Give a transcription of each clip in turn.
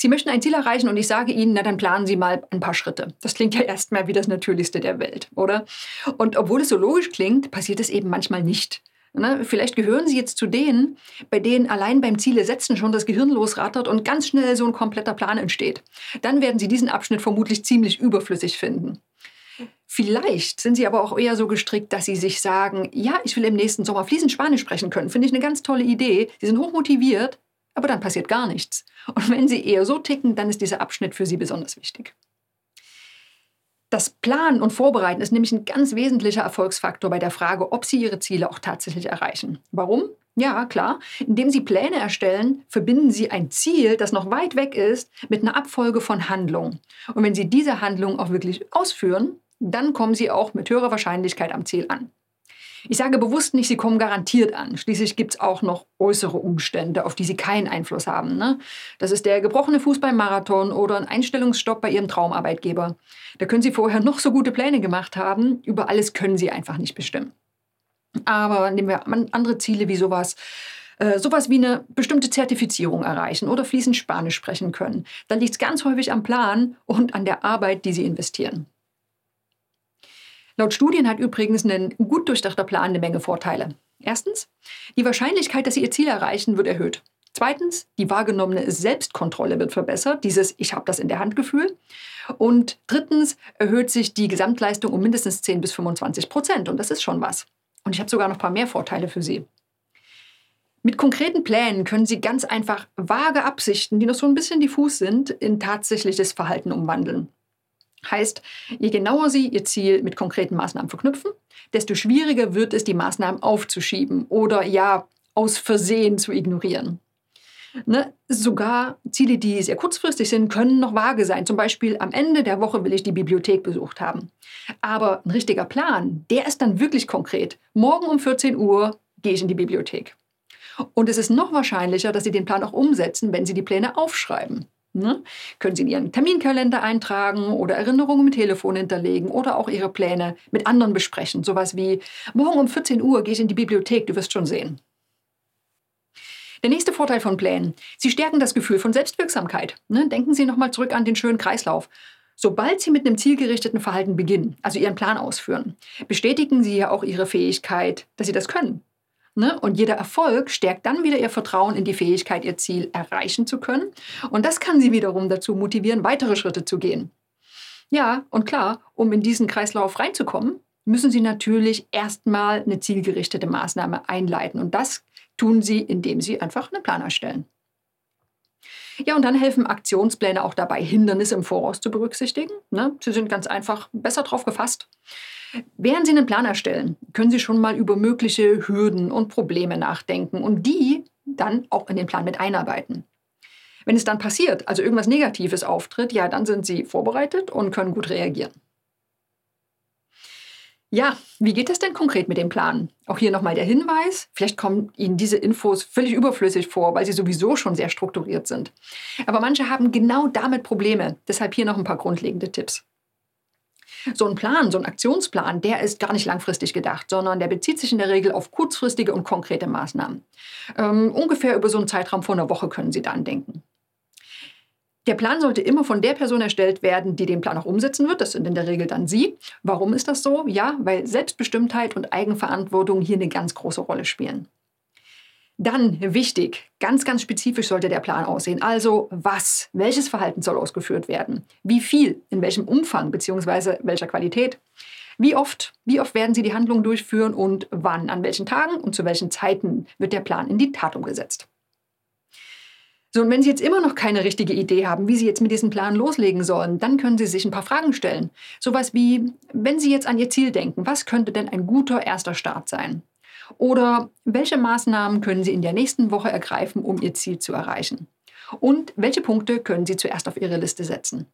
Sie möchten ein Ziel erreichen und ich sage Ihnen, na dann planen Sie mal ein paar Schritte. Das klingt ja erstmal wie das Natürlichste der Welt, oder? Und obwohl es so logisch klingt, passiert es eben manchmal nicht. Ne? Vielleicht gehören Sie jetzt zu denen, bei denen allein beim Ziele setzen schon das Gehirn losrattert und ganz schnell so ein kompletter Plan entsteht. Dann werden Sie diesen Abschnitt vermutlich ziemlich überflüssig finden. Vielleicht sind Sie aber auch eher so gestrickt, dass Sie sich sagen, ja, ich will im nächsten Sommer fließend Spanisch sprechen können. Finde ich eine ganz tolle Idee. Sie sind hochmotiviert, aber dann passiert gar nichts. Und wenn Sie eher so ticken, dann ist dieser Abschnitt für Sie besonders wichtig. Das Planen und Vorbereiten ist nämlich ein ganz wesentlicher Erfolgsfaktor bei der Frage, ob Sie Ihre Ziele auch tatsächlich erreichen. Warum? Ja, klar. Indem Sie Pläne erstellen, verbinden Sie ein Ziel, das noch weit weg ist, mit einer Abfolge von Handlungen. Und wenn Sie diese Handlungen auch wirklich ausführen, dann kommen Sie auch mit höherer Wahrscheinlichkeit am Ziel an. Ich sage bewusst nicht, sie kommen garantiert an. Schließlich gibt es auch noch äußere Umstände, auf die sie keinen Einfluss haben. Ne? Das ist der gebrochene Fuß beim Marathon oder ein Einstellungsstopp bei ihrem Traumarbeitgeber. Da können sie vorher noch so gute Pläne gemacht haben. Über alles können sie einfach nicht bestimmen. Aber nehmen wir andere Ziele wie sowas äh, sowas wie eine bestimmte Zertifizierung erreichen oder fließend Spanisch sprechen können. Dann liegt es ganz häufig am Plan und an der Arbeit, die Sie investieren. Laut Studien hat übrigens ein gut durchdachter Plan eine Menge Vorteile. Erstens, die Wahrscheinlichkeit, dass Sie Ihr Ziel erreichen, wird erhöht. Zweitens, die wahrgenommene Selbstkontrolle wird verbessert, dieses Ich habe das in der Hand Gefühl. Und drittens erhöht sich die Gesamtleistung um mindestens 10 bis 25 Prozent. Und das ist schon was. Und ich habe sogar noch ein paar mehr Vorteile für Sie. Mit konkreten Plänen können Sie ganz einfach vage Absichten, die noch so ein bisschen diffus sind, in tatsächliches Verhalten umwandeln. Heißt, je genauer Sie Ihr Ziel mit konkreten Maßnahmen verknüpfen, desto schwieriger wird es, die Maßnahmen aufzuschieben oder ja aus Versehen zu ignorieren. Ne? Sogar Ziele, die sehr kurzfristig sind, können noch vage sein. Zum Beispiel am Ende der Woche will ich die Bibliothek besucht haben. Aber ein richtiger Plan, der ist dann wirklich konkret. Morgen um 14 Uhr gehe ich in die Bibliothek. Und es ist noch wahrscheinlicher, dass Sie den Plan auch umsetzen, wenn Sie die Pläne aufschreiben. Ne? Können Sie in Ihren Terminkalender eintragen oder Erinnerungen im Telefon hinterlegen oder auch Ihre Pläne mit anderen besprechen. Sowas wie, morgen um 14 Uhr gehe ich in die Bibliothek, du wirst schon sehen. Der nächste Vorteil von Plänen. Sie stärken das Gefühl von Selbstwirksamkeit. Ne? Denken Sie nochmal zurück an den schönen Kreislauf. Sobald Sie mit einem zielgerichteten Verhalten beginnen, also Ihren Plan ausführen, bestätigen Sie ja auch Ihre Fähigkeit, dass Sie das können. Ne? Und jeder Erfolg stärkt dann wieder ihr Vertrauen in die Fähigkeit, ihr Ziel erreichen zu können. Und das kann sie wiederum dazu motivieren, weitere Schritte zu gehen. Ja, und klar, um in diesen Kreislauf reinzukommen, müssen Sie natürlich erstmal eine zielgerichtete Maßnahme einleiten. Und das tun Sie, indem Sie einfach einen Plan erstellen. Ja, und dann helfen Aktionspläne auch dabei, Hindernisse im Voraus zu berücksichtigen. Ne? Sie sind ganz einfach besser drauf gefasst. Während Sie einen Plan erstellen, können Sie schon mal über mögliche Hürden und Probleme nachdenken und die dann auch in den Plan mit einarbeiten. Wenn es dann passiert, also irgendwas Negatives auftritt, ja, dann sind Sie vorbereitet und können gut reagieren. Ja, wie geht es denn konkret mit dem Plan? Auch hier nochmal der Hinweis, vielleicht kommen Ihnen diese Infos völlig überflüssig vor, weil sie sowieso schon sehr strukturiert sind. Aber manche haben genau damit Probleme, deshalb hier noch ein paar grundlegende Tipps. So ein Plan, so ein Aktionsplan, der ist gar nicht langfristig gedacht, sondern der bezieht sich in der Regel auf kurzfristige und konkrete Maßnahmen. Ähm, ungefähr über so einen Zeitraum von einer Woche können Sie dann denken. Der Plan sollte immer von der Person erstellt werden, die den Plan auch umsetzen wird. Das sind in der Regel dann Sie. Warum ist das so? Ja, weil Selbstbestimmtheit und Eigenverantwortung hier eine ganz große Rolle spielen. Dann wichtig, ganz, ganz spezifisch sollte der Plan aussehen. Also was, welches Verhalten soll ausgeführt werden? Wie viel, in welchem Umfang bzw. welcher Qualität? Wie oft, wie oft werden Sie die Handlung durchführen und wann, an welchen Tagen und zu welchen Zeiten wird der Plan in die Tat umgesetzt? So, und wenn Sie jetzt immer noch keine richtige Idee haben, wie Sie jetzt mit diesem Plan loslegen sollen, dann können Sie sich ein paar Fragen stellen. Sowas wie, wenn Sie jetzt an Ihr Ziel denken, was könnte denn ein guter erster Start sein? Oder welche Maßnahmen können Sie in der nächsten Woche ergreifen, um Ihr Ziel zu erreichen? Und welche Punkte können Sie zuerst auf Ihre Liste setzen?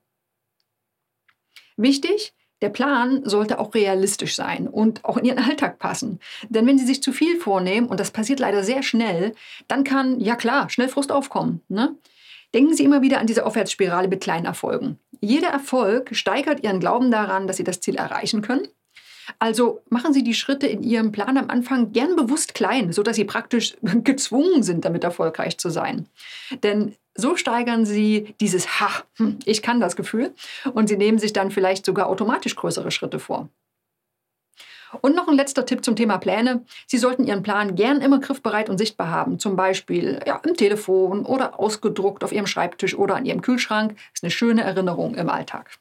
Wichtig, der Plan sollte auch realistisch sein und auch in Ihren Alltag passen. Denn wenn Sie sich zu viel vornehmen, und das passiert leider sehr schnell, dann kann, ja klar, schnell Frust aufkommen. Ne? Denken Sie immer wieder an diese Aufwärtsspirale mit kleinen Erfolgen. Jeder Erfolg steigert Ihren Glauben daran, dass Sie das Ziel erreichen können also machen Sie die Schritte in Ihrem Plan am Anfang gern bewusst klein, sodass Sie praktisch gezwungen sind, damit erfolgreich zu sein. Denn So steigern Sie dieses Ha, hm, ich kann das Gefühl und Sie nehmen sich dann vielleicht sogar automatisch größere Schritte vor. Und noch ein letzter Tipp zum Thema Pläne. Sie sollten Ihren Plan gern immer griffbereit und sichtbar haben. Zum Beispiel ja, im Telefon oder ausgedruckt auf Ihrem Schreibtisch oder an Ihrem Kühlschrank. Ist eine schöne Erinnerung im Alltag.